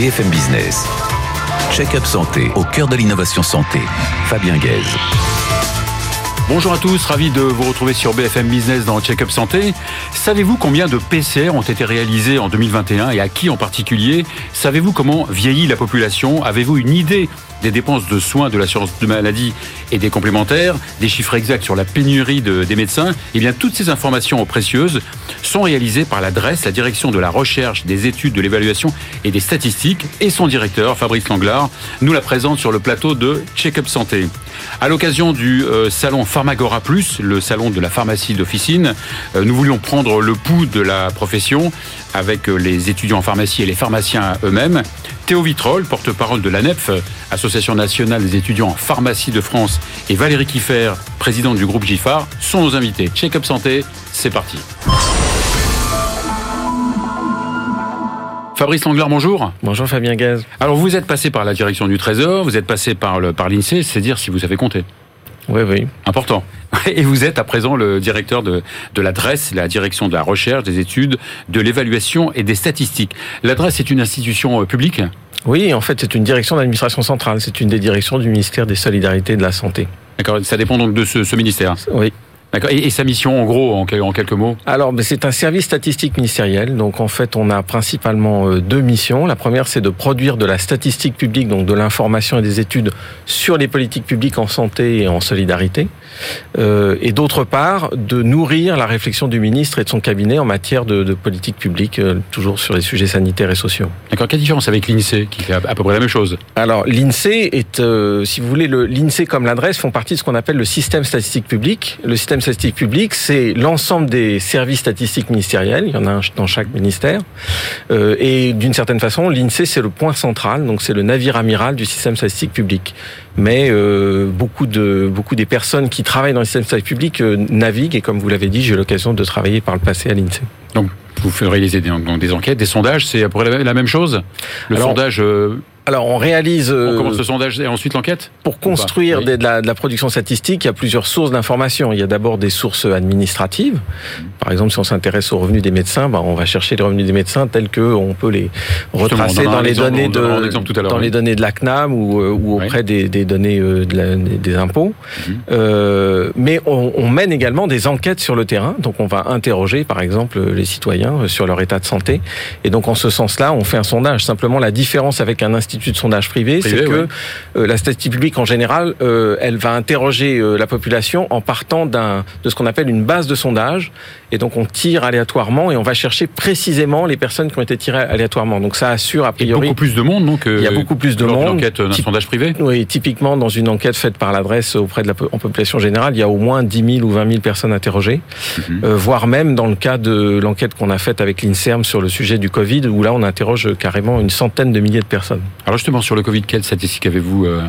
BFM Business. Check-up santé au cœur de l'innovation santé. Fabien Guèze. Bonjour à tous, ravi de vous retrouver sur BFM Business dans Check-up Santé. Savez-vous combien de PCR ont été réalisés en 2021 et à qui en particulier? Savez-vous comment vieillit la population? Avez-vous une idée des dépenses de soins de l'assurance de maladie et des complémentaires, des chiffres exacts sur la pénurie de, des médecins, eh bien toutes ces informations précieuses sont réalisées par l'adresse, la direction de la recherche, des études, de l'évaluation et des statistiques et son directeur, Fabrice Langlard, nous la présente sur le plateau de Check-up Santé. À l'occasion du euh, salon Pharmagora Plus, le salon de la pharmacie d'officine, euh, nous voulions prendre le pouls de la profession avec euh, les étudiants en pharmacie et les pharmaciens eux-mêmes. Théo Vitrol, porte-parole de l'ANEF, Association nationale des étudiants en pharmacie de France, et Valérie Kiffer, présidente du groupe GIFAR, sont nos invités. Check-up santé, c'est parti. Fabrice Langlard, bonjour. Bonjour Fabien Gaz. Alors vous êtes passé par la direction du Trésor, vous êtes passé par l'INSEE, par c'est dire si vous avez compté. Oui, oui. Important. Et vous êtes à présent le directeur de, de l'adresse, la direction de la recherche, des études, de l'évaluation et des statistiques. L'adresse est une institution euh, publique? Oui, en fait, c'est une direction d'administration centrale. C'est une des directions du ministère des Solidarités et de la Santé. D'accord, ça dépend donc de ce, ce ministère? Oui. D'accord. Et, sa mission, en gros, en, quelques mots? Alors, c'est un service statistique ministériel. Donc, en fait, on a principalement euh, deux missions. La première, c'est de produire de la statistique publique, donc de l'information et des études sur les politiques publiques en santé et en solidarité. Euh, et d'autre part, de nourrir la réflexion du ministre et de son cabinet en matière de, de politique publique, euh, toujours sur les sujets sanitaires et sociaux. D'accord. Quelle différence avec l'INSEE, qui fait à peu près la même chose? Alors, l'INSEE est, si vous voulez, l'INSEE comme l'adresse font partie de ce qu'on appelle le système statistique public. Le système statistique public, c'est l'ensemble des services statistiques ministériels. Il y en a un dans chaque ministère. Euh, et d'une certaine façon, l'INSEE, c'est le point central. Donc, c'est le navire amiral du système statistique public. Mais euh, beaucoup de beaucoup des personnes qui travaillent dans le système statistique public euh, naviguent. Et comme vous l'avez dit, j'ai eu l'occasion de travailler par le passé à l'INSEE. Donc, vous ferez des, des enquêtes, des sondages, c'est à peu près la même chose? Le Alors, sondage alors on réalise. On commence le sondage et ensuite l'enquête Pour construire oui. de, la, de, la, production statistique, il y a plusieurs sources d'information. Il y a d'abord des sources administratives. Par exemple, si on s'intéresse aux revenus des médecins, ben, on va chercher les revenus des médecins tels que on peut les retracer dans les données de dans oui. les données de la CNAM ou, ou auprès oui. des, des, données de la, des impôts. Mmh. Euh, mais on, on, mène également des enquêtes sur le terrain. Donc on va interroger, par exemple, les citoyens sur leur état de santé. Et donc en ce sens-là, on fait un sondage. Simplement, la différence avec un institut de sondage privé, c'est que euh, la statistique publique en général, euh, elle va interroger euh, la population en partant d'un de ce qu'on appelle une base de sondage, et donc on tire aléatoirement et on va chercher précisément les personnes qui ont été tirées aléatoirement. Donc ça assure a priori il y a beaucoup plus de monde, donc il y a beaucoup plus de monde. Enquête d'un sondage privé? Oui, typiquement dans une enquête faite par l'adresse auprès de la en population générale, il y a au moins 10 000 ou 20 000 personnes interrogées, Mhm. voire même dans le cas de l'enquête qu'on a faite avec l'Inserm sur le sujet du Covid, où là on interroge carrément une centaine de milliers de personnes. Alors justement sur le Covid, quelle statistique avez-vous euh,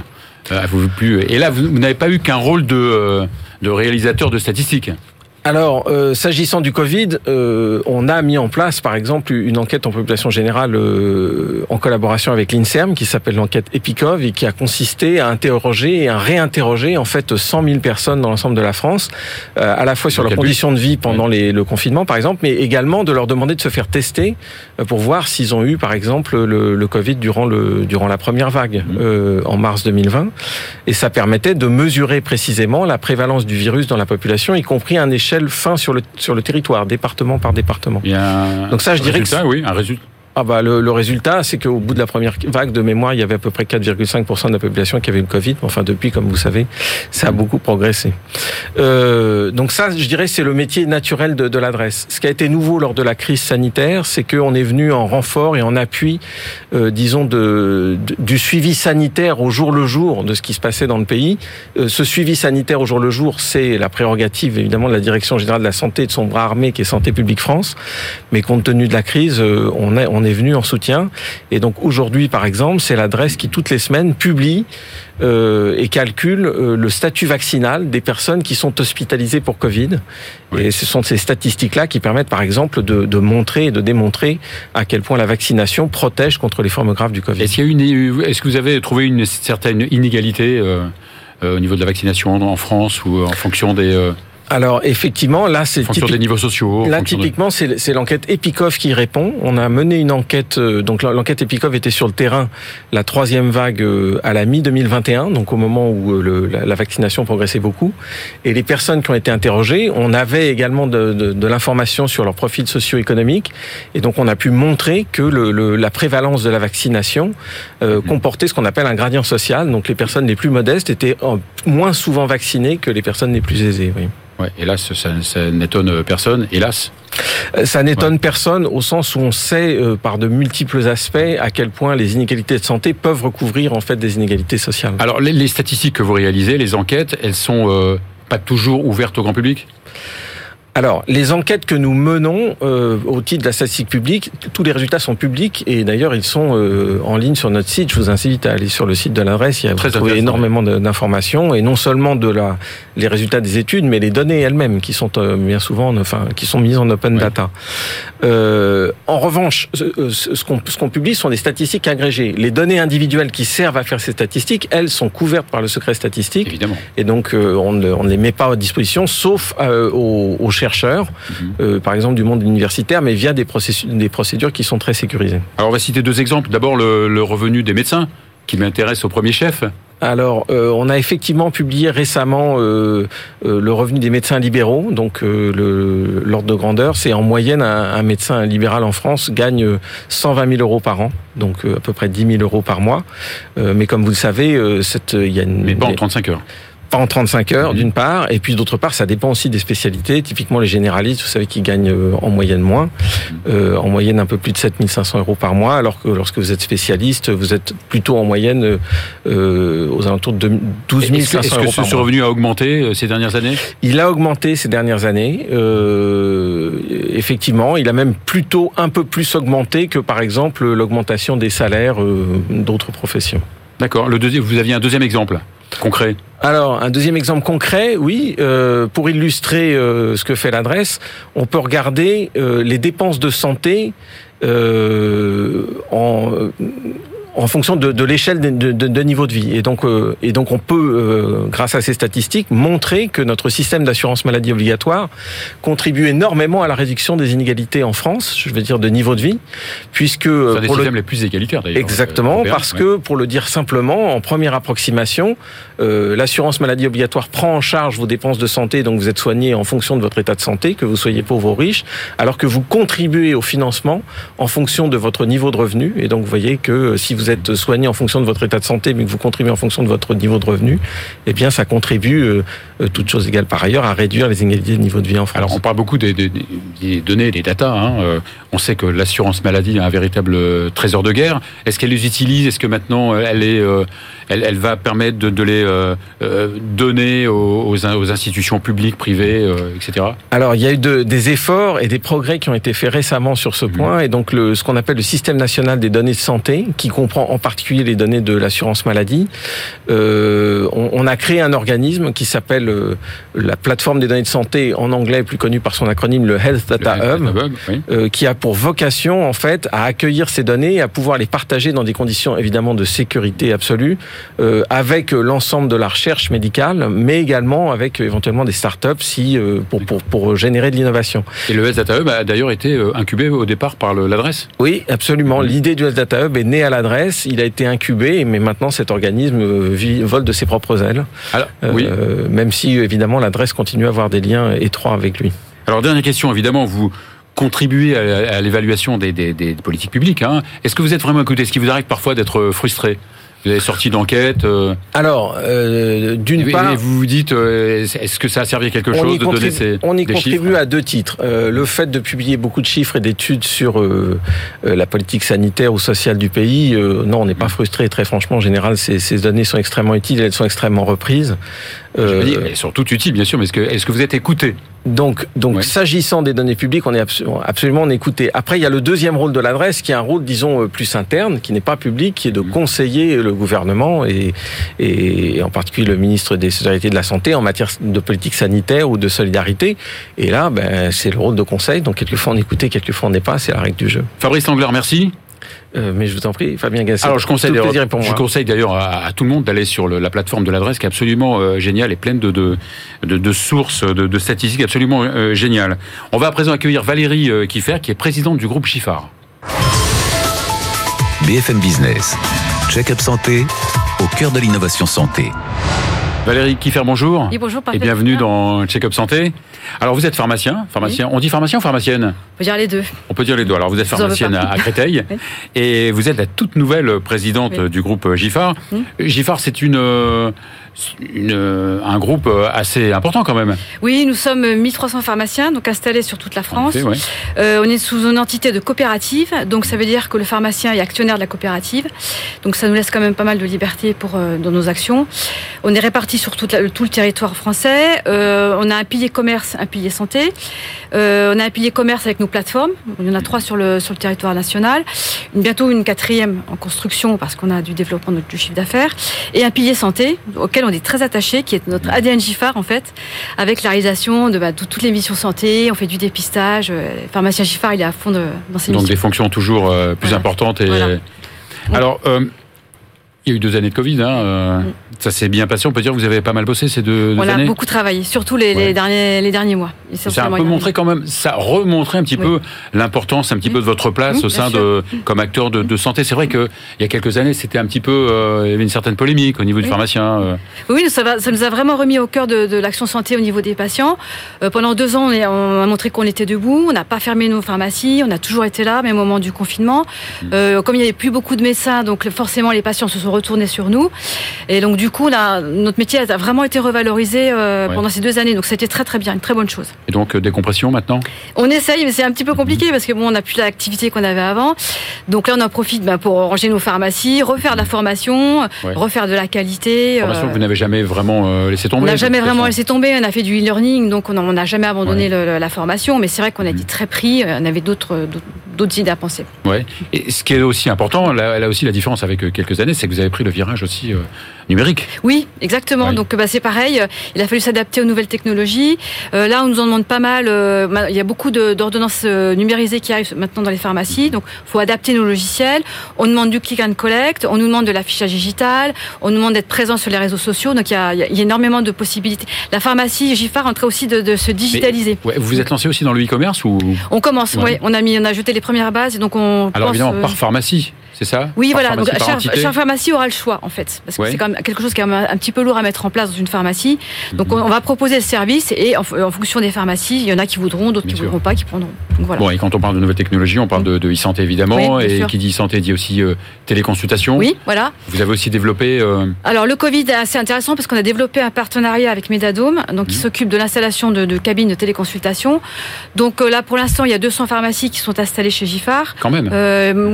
avez-vous pu Et là, vous, n'avez pas eu qu'un rôle de, euh, de réalisateur de statistiques. Alors, euh, s'agissant du Covid, euh, on a mis en place, par exemple, une enquête en population générale euh, en collaboration avec l'Inserm, qui s'appelle l'enquête Epicov, et qui a consisté à interroger et à réinterroger en fait 100 000 personnes dans l'ensemble de la France, euh, à la fois sur leurs conditions de vie pendant oui. les, le confinement, par exemple, mais également de leur demander de se faire tester euh, pour voir s'ils ont eu, par exemple, le, le, Covid durant, le, durant la première vague mmh. en mars 2020. Et ça permettait de mesurer précisément la prévalence du virus dans la population, y compris un échelle fin sur le, sur le territoire, département par département. Il y a Donc ça, je dirais que oui, un résultat. Ah bah le, le résultat, c'est qu'au bout de la première vague de mémoire, il y avait à peu près 4,5% de la population qui avait le Covid. Enfin, depuis, comme vous savez, ça a beaucoup progressé. Euh, donc ça, je dirais, c'est le métier naturel de, de l'adresse. Ce qui a été nouveau lors de la crise sanitaire, c'est qu'on est venu en renfort et en appui, euh, disons, de, du suivi sanitaire au jour le jour de ce qui se passait dans le pays. Euh, ce suivi sanitaire au jour le jour, c'est la prérogative, évidemment, de la Direction générale de la santé et de son bras armé qui est Santé publique France. Mais compte tenu de la crise, euh, on, a, on on est venu en soutien. Et donc aujourd'hui, par exemple, c'est l'adresse qui toutes les semaines publie euh, et calcule euh, le statut vaccinal des personnes qui sont hospitalisées pour Covid. Et ce sont ces statistiques-là qui permettent, par exemple, de, de, montrer et de démontrer à quel point la vaccination protège contre les formes graves du Covid. Est-ce qu'il y a une, est-ce que vous avez trouvé une certaine inégalité euh, au niveau de la vaccination en France ou en fonction des alors effectivement, là c'est fonction des niveaux sociaux. Là typiquement, c'est l'enquête Epicov qui répond. On a mené une enquête, euh, donc l'enquête Epicov était sur le terrain, la troisième vague euh, à la mi 2021, donc au moment où euh, le, la, vaccination progressait beaucoup. Et les personnes qui ont été interrogées, on avait également de, de, de l'information sur leur profil socio-économique, et donc on a pu montrer que le, la prévalence de la vaccination euh, mhm. comportait ce qu'on appelle un gradient social. Donc les personnes les plus modestes étaient moins souvent vaccinées que les personnes les plus aisées. Oui. Ouais, hélas, ça, ça n'étonne personne, hélas. Euh, ça n'étonne ouais. personne au sens où on sait euh, par de multiples aspects à quel point les inégalités de santé peuvent recouvrir en fait des inégalités sociales. Alors les, les statistiques que vous réalisez, les enquêtes, elles sont euh, pas toujours ouvertes au grand public? Alors, les enquêtes que nous menons euh, au titre de la statistique publique, tous les résultats sont publics et d'ailleurs ils sont euh, en ligne sur notre site. Je vous invite à aller sur le site de l'adresse. Il y a énormément d'informations et non seulement de la les résultats des études, mais les données elles-mêmes qui sont euh, bien souvent, enfin, qui sont mises en open oui. data. Euh, en revanche, ce, ce qu'on ce qu'on publie sont des statistiques agrégées. Les données individuelles qui servent à faire ces statistiques, elles sont couvertes par le secret statistique. Évidemment. Et donc euh, on ne, on ne les met pas à disposition, sauf euh, aux, aux chercheurs, mmh. euh, par exemple du monde universitaire, mais via des, des procédures qui sont très sécurisées. Alors on va citer deux exemples. D'abord le, le revenu des médecins, qui m'intéresse au premier chef. Alors, euh, on a effectivement publié récemment euh, euh, le revenu des médecins libéraux, donc l'ordre de grandeur. C'est en moyenne un, un, médecin libéral en France gagne 120 000 euros par an, donc à peu près 10 000 euros par mois. Mais comme vous le savez, cette, il y a une. Mais pas en 35 heures pas en 35 heures, d'une part, et puis d'autre part, ça dépend aussi des spécialités. Typiquement, les généralistes, vous savez qu'ils gagnent euh, en moyenne moins, euh, en moyenne un peu plus de 7500 euros par mois, alors que lorsque vous êtes spécialiste, vous êtes plutôt en moyenne euh, aux alentours de 12 500 est-ce que, est-ce que ce revenu a augmenté euh, ces dernières années? Il a augmenté ces dernières années. Euh, effectivement, il a même plutôt un peu plus augmenté que, par exemple, l'augmentation des salaires euh, d'autres professions. D'accord. Le deuxième, vous aviez un deuxième exemple concret. Alors, un deuxième exemple concret, oui, euh, pour illustrer euh, ce que fait l'adresse, on peut regarder euh, les dépenses de santé en en fonction de, de l'échelle de, de, de, niveau de vie. Et donc, euh, et donc on peut, euh, grâce à ces statistiques, montrer que notre système d'assurance maladie obligatoire contribue énormément à la réduction des inégalités en France, je veux dire de niveau de vie, puisque... C'est un des systèmes le... les plus égalitaires d'ailleurs. Exactement, parce ouais. que, pour le dire simplement, en première approximation, euh, l'assurance maladie obligatoire prend en charge vos dépenses de santé, donc vous êtes soigné en fonction de votre état de santé, que vous soyez pauvre ou riche, alors que vous contribuez au financement en fonction de votre niveau de revenu. Et donc vous voyez que si vous vous êtes soigné en fonction de votre état de santé, mais que vous contribuez en fonction de votre niveau de revenu, eh bien, ça contribue, euh, euh toutes choses égales par ailleurs, à réduire les inégalités de niveau de vie en France. Alors, on parle beaucoup des, données, des datas. Hein. Euh, on sait que l'assurance maladie a un véritable euh, trésor de guerre. Est-ce qu'elle les utilise? Est-ce que maintenant, elle, est, elle, elle va permettre de, de les donner aux, aux, institutions publiques, privées, etc. Alors, il y a eu de, des efforts et des progrès qui ont été faits récemment sur ce mmh. point. Et donc, le, ce qu'on appelle le système national des données de santé, qui comprend en particulier les données de l'assurance maladie. Euh, on, on, a créé un organisme qui s'appelle euh, la plateforme des données de santé en anglais, plus connu par son acronyme le Health Data le Hub, Hub oui. euh, qui a pour vocation en fait à accueillir ces données et à pouvoir les partager dans des conditions évidemment de sécurité absolue euh, avec l'ensemble de la recherche médicale, mais également avec éventuellement des startups si euh, pour, pour, pour générer de l'innovation. Et le Data Hub a d'ailleurs été incubé au départ par l'adresse? Oui, absolument. L'idée du Data Hub est née à l'adresse il a été incubé, mais maintenant cet organisme euh, vit, vole de ses propres ailes. Alors, euh, oui. Même si évidemment l'adresse continue à avoir des liens étroits avec lui. Alors dernière question, évidemment, vous contribuez à, à l'évaluation des, des, des, politiques publiques. Hein. Est-ce que vous êtes vraiment écouté? Est-ce qu'il vous arrive parfois d'être frustré? Vous avez sorti d'enquête euh... Alors, euh, d'une part... vous vous dites, euh, est-ce que ça a servi à quelque chose de donner ces On y contribue chiffres? à deux titres. Euh, le fait de publier beaucoup de chiffres et d'études sur euh, euh, la politique sanitaire ou sociale du pays, non, on n'est pas frustré. Très franchement, en général, ces, ces, données sont extrêmement utiles et elles sont extrêmement reprises. Euh, dit, mais surtout utile, bien sûr, mais est-ce que, est-ce que vous êtes écouté donc, donc s'agissant des données publiques, on est absolument, absolument écouté. Après, il y a le deuxième rôle de l'adresse, qui est un rôle, disons, plus interne, qui n'est pas public, qui est de mmh. conseiller le gouvernement et, et en particulier le ministre des Solidarités de la Santé en matière de politique sanitaire ou de solidarité. Et là, ben, c'est le rôle de conseil. Donc, quelquefois on écoute, quelquefois on n'est pas. C'est la règle du jeu. Fabrice Angler, merci. Euh, mais je vous en prie, Fabien Gasset. Alors je conseille, je conseille d'ailleurs à, tout le monde d'aller sur la plateforme de l'adresse qui est absolument euh, géniale et pleine de, de, de, sources, de, statistiques absolument euh, géniales. On va à présent accueillir Valérie Kiffer qui est présidente du groupe Chiffard. BFM Business, check-up santé au cœur de l'innovation santé. Valérie Kiffer, bonjour. Oui, bonjour. Et bienvenue dans Check-up Santé. Alors, vous êtes pharmacien, pharmacien. On dit pharmacien ou pharmacienne? On peut dire les deux. On peut dire les deux. Alors, vous êtes pharmacienne à, Créteil. Et vous êtes la toute nouvelle présidente du groupe Giffard. Giffard, c'est une, euh, une, un groupe euh, assez important quand même. Oui, nous sommes 1300 pharmaciens, donc installés sur toute la France. euh, on est sous une entité de coopérative, donc ça veut dire que le pharmacien est actionnaire de la coopérative. Donc ça nous laisse quand même pas mal de liberté pour euh, dans nos actions. On est répartis sur tout, tout le territoire français. Euh, on a un pilier commerce, un pilier santé. On a un pilier commerce avec nos plateformes. Il y en a trois sur le sur le territoire national. Bientôt une quatrième en construction parce qu'on a du développement de, du chiffre d'affaires et un pilier santé auquel on est très attaché, qui est notre ADN GIFAR en fait, avec la réalisation de, bah, toutes les missions santé. On fait du dépistage. Euh, le pharmacien GIFAR, il est à fond de, dans ses Donc des fonctions toujours euh, plus importantes. Et... Alors, euh, il y a eu deux années de Covid. Hein, euh, mm. Ça s'est bien passé. On peut dire que vous avez pas mal bossé ces deux, années. On a beaucoup travaillé, surtout les, derniers, les derniers mois. Ça a un peu montré quand même, ça remontrait un petit peu l'importance un petit peu de votre place au sein de, comme acteur de, santé. C'est vrai qu'il y a quelques années, c'était un petit peu, euh, il y avait une certaine polémique au niveau du pharmacien. Euh. Oui, ça, va, ça, nous a vraiment remis au cœur de, l'action santé au niveau des patients. pendant deux ans, on, a montré qu'on était debout. On n'a pas fermé nos pharmacies. On a toujours été là, même au moment du confinement. Mm. comme il n'y avait plus beaucoup de médecins, donc forcément les patients se sont retourner sur nous. Et donc du coup, là, notre métier a vraiment été revalorisé euh, pendant ces deux années. Donc c'était très très bien, une très bonne chose. Et donc euh, décompression maintenant On essaye, mais c'est un petit peu compliqué parce que bon, on n'a plus l'activité qu'on avait avant. Donc là, on en profite bah, pour ranger nos pharmacies, refaire de la formation, refaire de la qualité. Formation que vous n'avez jamais vraiment laissé tomber. On n'a jamais vraiment laissé tomber. On a fait du e-learning, donc on n'a jamais abandonné la formation. Mais c'est vrai qu'on a été mhm. très pris. On avait d'autres d'autres idées à penser. Ouais. Et ce qui est aussi important, là, là aussi la différence avec quelques années, c'est que vous avez pris le virage aussi euh, numérique. Oui, exactement. Donc bah, c'est pareil. Il a fallu s'adapter aux nouvelles technologies. Euh, là, on nous en demande pas mal. Euh, il y a beaucoup d'ordonnances numérisées qui arrivent maintenant dans les pharmacies. Donc, faut adapter nos logiciels. On demande du click and collect. On nous demande de l'affichage digital. On nous demande d'être présent sur les réseaux sociaux. Donc, il y a, il y a énormément de possibilités. La pharmacie GIFAR en train aussi de, de se digitaliser. vous vous êtes lancé aussi dans le e-commerce ou On commence. Oui, on a mis, on a jeté les premières bases. Et donc, on. Alors évidemment, par pharmacie c'est ça Oui, voilà. Donc chaque, pharmacie aura le choix en fait, parce que c'est quand même quelque chose qui est un petit peu lourd à mettre en place dans une pharmacie. Donc mhm. on, va proposer le service et en, fonction des pharmacies, il y en a qui voudront, d'autres qui ne voudront pas, qui prendront. voilà. Bon, et quand on parle de nouvelles technologies, on parle de, e-santé évidemment, et qui dit e-santé dit aussi euh, téléconsultation. Oui, voilà. Vous avez aussi développé. Euh, Alors le Covid est assez intéressant parce qu'on a développé un partenariat avec Medadome, donc qui mhm. s'occupe de l'installation de, cabines de téléconsultation. Donc euh, là, pour l'instant, il y a 200 pharmacies qui sont installées chez Giffard. Quand même.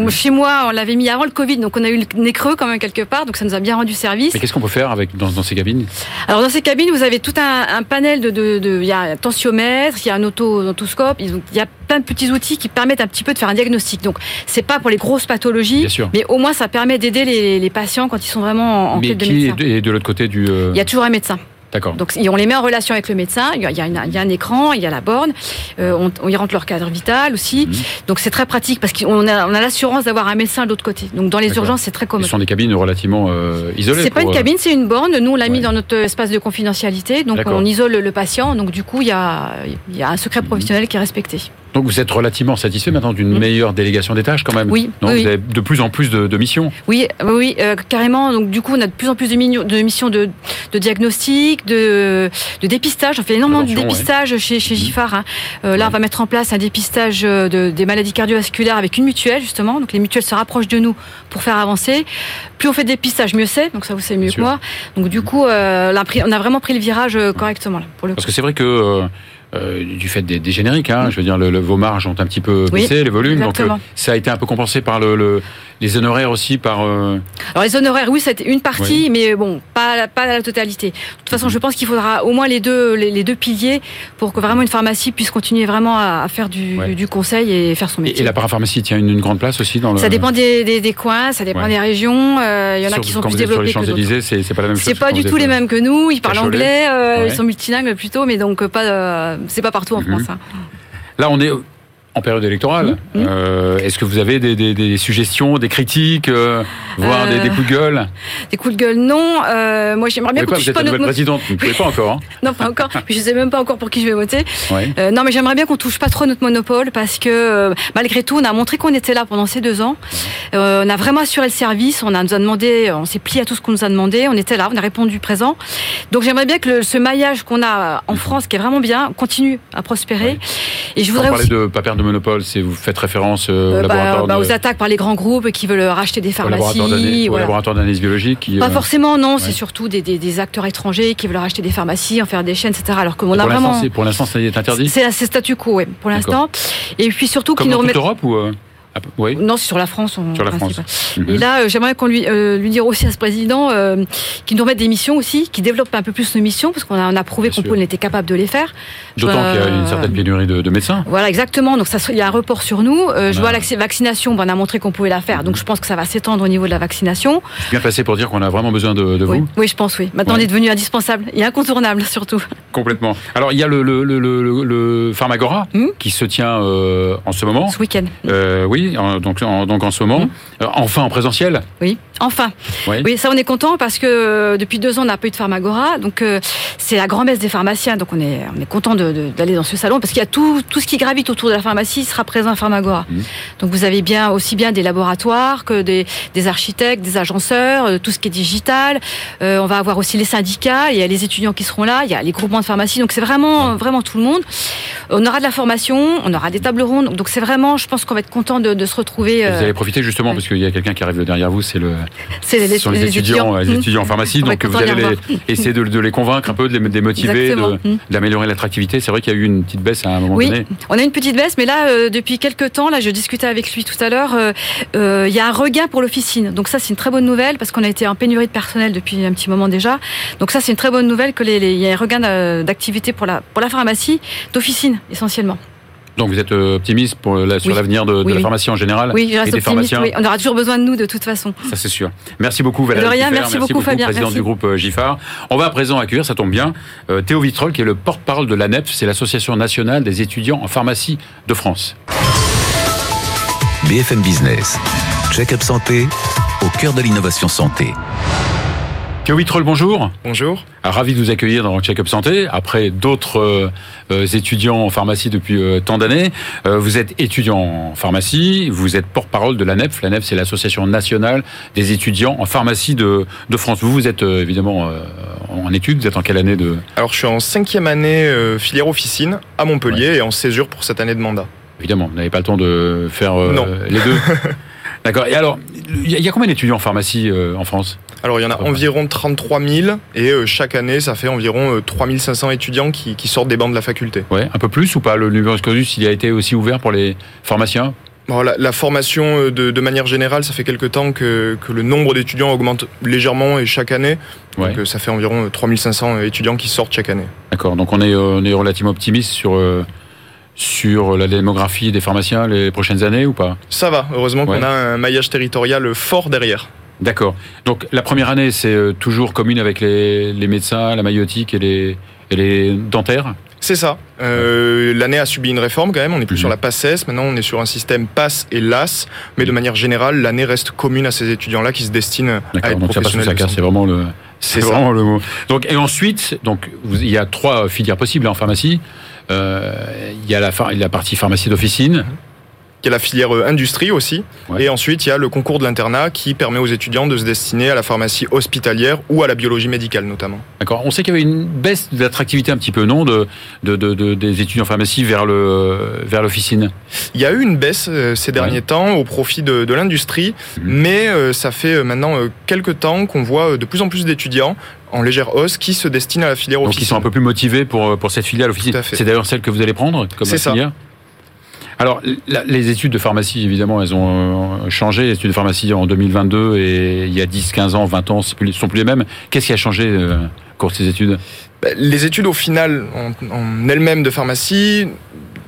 Chez moi, on l'avait mis avant le Covid, donc on a eu le nez creux quand même quelque part, donc ça nous a bien rendu service. Mais qu'est-ce qu'on peut faire avec dans, ces cabines? Alors dans ces cabines, vous avez tout un, panel de, de, il y a un tensiomètre, il y a un auto, autoscope, il y a plein de petits outils qui permettent un petit peu de faire un diagnostic. Donc c'est pas pour les grosses pathologies, mais au moins ça permet d'aider les, patients quand ils sont vraiment en, quête de médecin. Et de l'autre côté du. Euh, il y a toujours un médecin. D'accord. Donc on les met en relation avec le médecin. Il y a, il y a, un, écran, il y a la borne. Euh, on, y rentre leur cadre vital aussi. Mhm. Donc c'est très pratique parce qu'on a, on a l'assurance d'avoir un médecin de l'autre côté. Donc dans les urgences, c'est très commode. Ce sont des cabines relativement euh, isolées. C'est pas une euh, cabine, c'est une borne. Nous on l'a mis dans notre espace de confidentialité. Donc on isole le patient. Donc du coup il y a, il y a un secret mhm. professionnel qui est respecté. Donc vous êtes relativement satisfait maintenant d'une mm. meilleure délégation des tâches quand même Oui. Vous avez de plus en plus de, missions Oui, oui, euh, carrément. Donc du coup, on a de plus en plus de, de missions de, diagnostic, de, dépistage. On fait énormément de dépistage chez, chez mm. GIFAR. Hein. Euh, là, on va mettre en place un dépistage de, des maladies cardiovasculaires avec une mutuelle, justement. Donc les mutuelles se rapprochent de nous pour faire avancer. Plus on fait de dépistage, mieux c'est. Donc ça, vous savez mieux que moi. Donc du coup, euh, on a vraiment pris le virage correctement. Là, pour le Parce que c'est vrai que euh, du fait des, génériques. Hein, je veux dire, le, vos marges ont un petit peu baissé, les volumes. Donc, euh, ça a été un peu compensé par le, les honoraires aussi par. Alors les honoraires, oui, c'est une partie, mais bon, pas pas la totalité. De toute façon, je pense qu'il faudra au moins les deux les, deux piliers pour que vraiment une pharmacie puisse continuer vraiment à, faire du, du, conseil et faire son métier. Et, la parapharmacie tient une, grande place aussi dans le. Ça dépend des, des, coins, ça dépend des régions. Il y en a qui sont plus développés sur les que C'est pas la même chose. C'est pas du tout les mêmes que nous. Ils parlent anglais, ils sont multilingues plutôt, mais donc pas. c'est pas partout en mhm. France. Hein. Là, on est en période électorale. Mmh, mmh. Euh, est-ce que vous avez des, suggestions, des critiques, euh, voire des, coups de gueule? Des coups de gueule, non. Euh, moi, j'aimerais bien qu'on touche pas notre présidente. Vous ne pouvez pas encore. Hein. non, pas encore. je ne sais même pas encore pour qui je vais voter. non, mais j'aimerais bien qu'on touche pas trop notre monopole parce que malgré tout, on a montré qu'on était là pendant ces deux ans. on a vraiment assuré le service. On a nous a demandé, on s'est plié à tout ce qu'on nous a demandé. On était là, on a répondu présent. Donc, j'aimerais bien que ce maillage qu'on a en France, qui est vraiment bien, continue à prospérer. Et je voudrais aussi... de pas perdre de monopole, c'est vous faites référence euh, euh, bah, bah, aux attaques par les grands groupes qui veulent racheter des pharmacies, au laboratoire d'analyse biologique. pas euh, forcément, non. C'est surtout des, acteurs étrangers qui veulent racheter des pharmacies, en faire des chaînes, etc. Alors que on a vraiment. Pour l'instant, ça est interdit. C'est statu quo, oui, pour l'instant. Et puis surtout qu'ils nous remettent. Europe ou ah, oui. Non, c'est sur la France. sur la France. Et mhm. là, euh, j'aimerais qu'on lui, euh, lui dire aussi à ce président euh, qu'il nous remette des missions aussi, qu'il développe un peu plus nos missions, parce qu'on a, on a prouvé qu'on était capable de les faire. D'autant qu'il y a une certaine pénurie de, médecins. Voilà, exactement. Donc ça, il y a un report sur nous. Je vois la vaccination, ben, on a montré qu'on pouvait la faire. Donc je pense que ça va s'étendre au niveau de la vaccination. C'est bien passé pour dire qu'on a vraiment besoin de, vous. Oui, je pense, oui. Maintenant, on est devenu indispensable et incontournable surtout. Complètement. Alors il y a le, le, le, Pharmagora hmm qui se tient en ce moment. Ce week-end. oui, donc en donc en ce moment. Mmh. Euh, enfin en présentiel Oui, enfin. Oui. ça on est content parce que euh, depuis deux ans on n'a pas eu de pharmagora, donc euh, c'est la grand-messe des pharmaciens, donc on est, on est content d'aller dans ce salon parce qu'il y a tout, tout ce qui gravite autour de la pharmacie sera présent à pharmagora. Mmh. Donc vous avez bien aussi bien des laboratoires que des, des architectes, des agenceurs, tout ce qui est digital. on va avoir aussi les syndicats, il y a les étudiants qui seront là, il y a les groupements de pharmacie, donc c'est vraiment, vraiment tout le monde. On aura de la formation, on aura des tables rondes, donc c'est vraiment, je pense qu'on va être content de, de se retrouver vous allez profiter justement parce qu'il y a quelqu'un qui arrive derrière vous, c'est le, les, sont les, étudiants, les étudiants en pharmacie. donc vous allez essayer de, les convaincre un peu, de les démotiver, d'améliorer l'attractivité. C'est vrai qu'il y a eu une petite baisse à un moment oui, donné. on a une petite baisse, mais là euh, depuis quelques temps, là je discutais avec lui tout à l'heure, euh, euh, il y a un regain pour l'officine. Donc ça c'est une très bonne nouvelle parce qu'on a été en pénurie de personnel depuis un petit moment déjà. Donc ça c'est une très bonne nouvelle que les, il y a un regain d'activité pour la pour la pharmacie d'officine essentiellement. Donc vous êtes euh, optimiste pour la, sur l'avenir de, de la pharmacie en général Oui, je reste et optimiste. On aura toujours besoin de nous de toute façon. Ça c'est sûr. Merci beaucoup Valérie. De rien, merci, beaucoup, Fabien. Président du groupe euh, Gifar. On va à présent accueillir, ça tombe bien, euh, Théo Vitrol qui est le porte-parole de l'ANEP, c'est l'association nationale des étudiants en pharmacie de France. BFM Business, check-up santé au cœur de l'innovation santé. Théo Vitrol, bonjour. Bonjour. Ah, ravi de vous accueillir dans Check-up Santé. Après d'autres euh, euh, étudiants en pharmacie depuis euh, tant d'années, vous êtes étudiant en pharmacie, vous êtes porte-parole de l'ANEF. L'ANEF, c'est l'Association nationale des étudiants en pharmacie de, de France. Vous, vous êtes évidemment en études. Vous êtes en quelle année de? Alors, je suis en cinquième année filière officine à Montpellier et en césure pour cette année de mandat. Évidemment, vous n'avez pas le temps de faire les deux. D'accord. Et alors, il y a combien d'étudiants en pharmacie en France? Alors il y en a environ 33 000 et euh, chaque année ça fait environ 3 euh, 500 étudiants qui, sortent des bancs de la faculté. Ouais, un peu plus ou pas? Le numerus clausus il a été aussi ouvert pour les pharmaciens? La, formation euh, de, manière générale, ça fait quelque temps que, le nombre d'étudiants augmente légèrement et chaque année. Donc ça fait environ 3500 étudiants qui sortent chaque année. D'accord, donc on est, on est relativement optimiste sur, sur la démographie des pharmaciens les prochaines années ou pas? Ça va, heureusement qu'on a un maillage territorial fort derrière. D'accord. Donc la première année, c'est euh, toujours commune avec les, médecins, la maïotique et les, les dentaires? C'est ça. Euh, l'année a subi une réforme quand même. On n'est plus mhm. sur la PASSES. Maintenant, on est sur un système PASS et LAS. Mais de manière générale, l'année reste commune à ces étudiants-là qui se destinent à être professionnels. C'est vraiment le. C'est vraiment le mot. Donc et ensuite, donc il y a trois filières possibles en pharmacie. Euh, il y a la, la partie pharmacie d'officine. Mhm y a la filière euh, industrie aussi. Et ensuite, il y a le concours de l'internat qui permet aux étudiants de se destiner à la pharmacie hospitalière ou à la biologie médicale notamment. D'accord. On sait qu'il y avait une baisse d'attractivité un petit peu, non, de, des étudiants en pharmacie vers le vers l'officine? Il y a eu une baisse euh, ces derniers temps au profit de, l'industrie, mhm. mais ça fait maintenant quelques temps qu'on voit de plus en plus d'étudiants en légère hausse qui se destinent à la filière officine. Donc ils sont un peu plus motivés pour, pour cette filière officine. C'est d'ailleurs celle que vous allez prendre comme filière Alors, les études de pharmacie, évidemment, elles ont changé. Les études de pharmacie en 2022 et il y a 10, 15 ans, 20 ans, ne sont plus les mêmes. Qu'est-ce qui a changé au cours de ces études? Bah, Les études, au final, en elles-mêmes de pharmacie,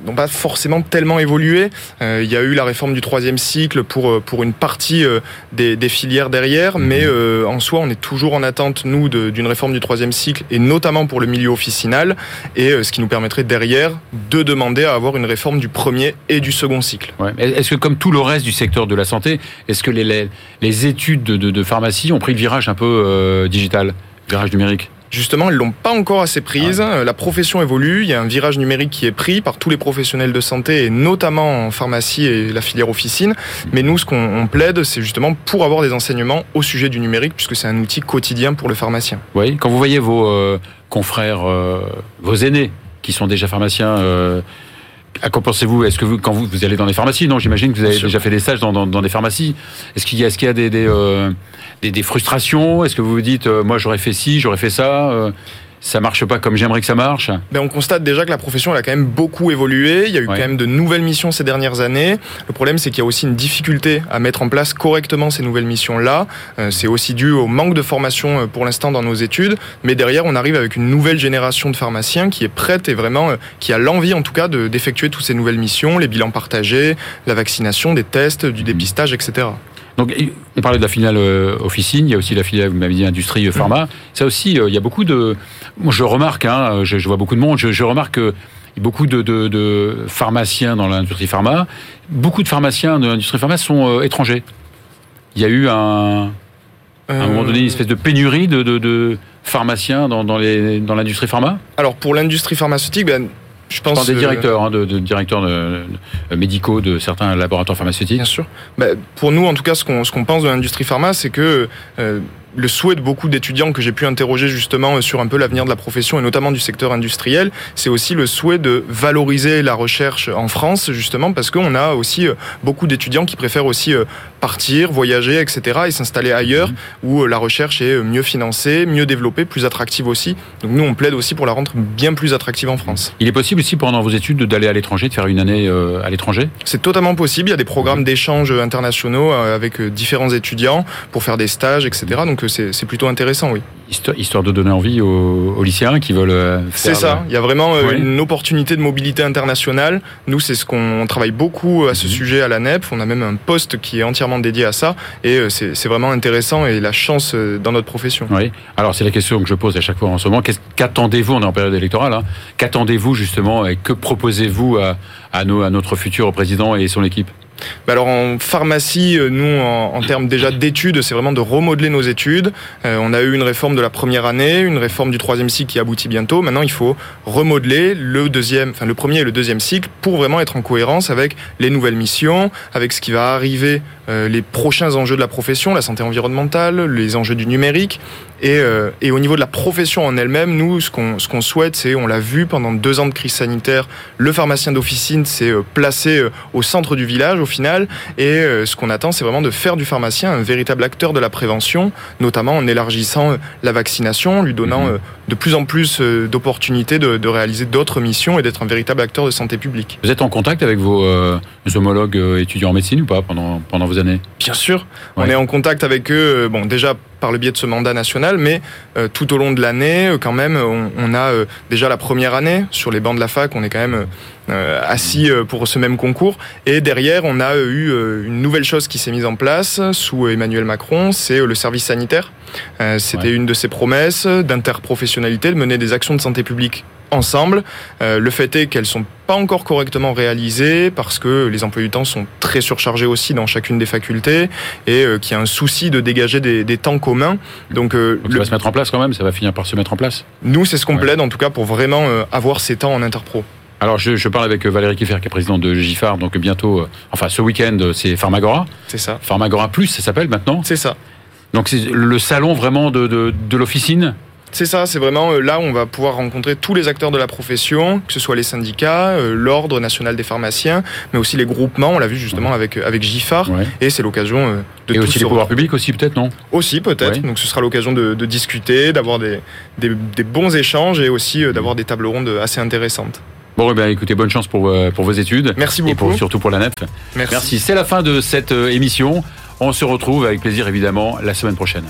n'ont pas forcément tellement évolué. Euh, il y a eu la réforme du troisième cycle pour euh, pour une partie euh, des, des, filières derrière, mhm. mais en soi, on est toujours en attente nous d'une réforme du troisième cycle et notamment pour le milieu officinal et ce qui nous permettrait derrière de demander à avoir une réforme du premier et du second cycle. Ouais. Est-ce que comme tout le reste du secteur de la santé, est-ce que les, les, études de, de, de, pharmacie ont pris le virage un peu digital, virage numérique? Justement, ils l'ont pas encore assez prise. Ah la profession évolue. Il y a un virage numérique qui est pris par tous les professionnels de santé et notamment en pharmacie et la filière officine. Mais nous, ce qu'on plaide, c'est justement pour avoir des enseignements au sujet du numérique puisque c'est un outil quotidien pour le pharmacien. Oui, quand vous voyez vos euh, confrères, euh, vos aînés qui sont déjà pharmaciens, euh, à quoi pensez-vous Est-ce que vous, quand vous, vous, allez dans les pharmacies, non J'imagine que vous avez déjà fait des stages dans, dans, dans des pharmacies. Est-ce qu'il y a, est-ce qu'il y a des, des, euh, des, des frustrations Est-ce que vous vous dites, euh, moi j'aurais fait ci, j'aurais fait ça euh, ça marche pas comme j'aimerais que ça marche? Ben On constate déjà que la profession elle a quand même beaucoup évolué. Il y a eu quand même de nouvelles missions ces dernières années. Le problème, c'est qu'il y a aussi une difficulté à mettre en place correctement ces nouvelles missions-là. Euh, c'est aussi dû au manque de formation euh, pour l'instant dans nos études. Mais derrière, on arrive avec une nouvelle génération de pharmaciens qui est prête et vraiment euh, qui a l'envie en tout cas d'effectuer toutes ces nouvelles missions, les bilans partagés, la vaccination, des tests, du dépistage, etc. Donc, on parlait de la filiale officine, il y a aussi la filiale, vous m'avez dit, industrie pharma. Ça aussi, il y a beaucoup de, moi, je remarque, hein, je, vois beaucoup de monde, je, remarque que beaucoup de, pharmaciens dans l'industrie pharma, beaucoup de pharmaciens de l'industrie pharma sont euh, étrangers. Il y a eu un, à un moment donné une espèce de pénurie de, pharmaciens dans, dans l'industrie pharma? Alors pour l'industrie pharmaceutique, ben, je pense, des directeurs, hein, de, directeurs médicaux de certains laboratoires pharmaceutiques. Bien sûr. Ben, pour nous, en tout cas, ce qu'on pense de l'industrie pharma, c'est que euh, le souhait de beaucoup d'étudiants que j'ai pu interroger justement sur un peu l'avenir de la profession et notamment du secteur industriel, c'est aussi le souhait de valoriser la recherche en France justement parce qu'on a aussi euh, beaucoup d'étudiants qui préfèrent aussi euh, partir, voyager, etc. et s'installer ailleurs mmh. où euh, la recherche est mieux financée, mieux développée, plus attractive aussi. Donc nous on plaide aussi pour la rendre bien plus attractive en France. Il est possible aussi pendant vos études d'aller à l'étranger, de faire une année à l'étranger? C'est totalement possible. Il y a des programmes d'échange internationaux avec différents étudiants pour faire des stages, etc. Donc c'est plutôt intéressant, oui. Histoire, de donner envie aux, lycéens qui veulent euh, C'est ça, il y a vraiment euh, une opportunité de mobilité internationale. Nous, c'est ce qu'on travaille beaucoup à ce mhm. sujet à la NEP. On a même un poste qui est entièrement dédié à ça. Et euh, c'est vraiment intéressant et la chance dans notre profession. Oui, alors c'est la question que je pose à chaque fois en ce moment. Qu'attendez-vous, on est en période électorale, hein, qu'attendez-vous justement et que proposez-vous à, à, nos, à notre futur président et son équipe? Bah alors en pharmacie, euh, nous, en, termes déjà d'études, c'est vraiment de remodeler nos études. Euh, on a eu une réforme de la première année, une réforme du troisième cycle qui aboutit bientôt. Maintenant, il faut remodeler le deuxième, enfin le premier et le deuxième cycle pour vraiment être en cohérence avec les nouvelles missions, avec ce qui va arriver, euh, les prochains enjeux de la profession, la santé environnementale, les enjeux du numérique. Et, et au niveau de la profession en elle-même, nous, ce qu'on ce qu'on souhaite, c'est, on l'a vu pendant deux ans de crise sanitaire, le pharmacien d'officine s'est placé au centre du village, au final. Et euh, ce qu'on attend, c'est vraiment de faire du pharmacien un véritable acteur de la prévention, notamment en élargissant euh, la vaccination, lui donnant mhm. euh, de plus en plus d'opportunités de, réaliser d'autres missions et d'être un véritable acteur de santé publique. Vous êtes en contact avec vos, homologues étudiants en médecine ou pas pendant, pendant vos années? Bien sûr, on est en contact avec eux. Bon, déjà par le biais de ce mandat national, mais tout au long de l'année, quand même, on, a déjà la première année sur les bancs de la fac, on est quand même euh, assis euh, pour ce même concours. Et derrière, on a eu euh, une nouvelle chose qui s'est mise en place sous Emmanuel Macron, c'est le service sanitaire. C'était une de ses promesses d'interprofessionnalité, de mener des actions de santé publique ensemble. le fait est qu'elles sont pas encore correctement réalisées parce que les emplois du temps sont très surchargés aussi dans chacune des facultés et qu'il y a un souci de dégager des, temps communs. Donc, ça va se mettre en place quand même, ça va finir par se mettre en place. Nous, c'est ce qu'on plaide en tout cas pour vraiment avoir ces temps en interpro. Alors, je, je, parle avec euh, Valérie Kiffer, qui est présidente de GIFAR, donc bientôt, euh, enfin ce week-end, euh, c'est Pharmagora. C'est ça. Pharmagora Plus, ça s'appelle maintenant. C'est ça. Donc c'est le salon vraiment de, de, de l'officine c'est ça, c'est vraiment là où on va pouvoir rencontrer tous les acteurs de la profession, que ce soit les syndicats, l'ordre national des pharmaciens, mais aussi les groupements. On l'a vu justement avec avec GIFAR, et c'est l'occasion de et aussi les pouvoirs publics aussi peut-être non? Aussi peut-être. Donc ce sera l'occasion de, de, discuter, d'avoir des, des, des, bons échanges et aussi d'avoir des tables rondes assez intéressantes. Bon, eh bien, écoutez, bonne chance pour, pour vos études. Merci beaucoup. Et pour, surtout pour la NEF. Merci. Merci. C'est la fin de cette émission. On se retrouve avec plaisir, évidemment, la semaine prochaine.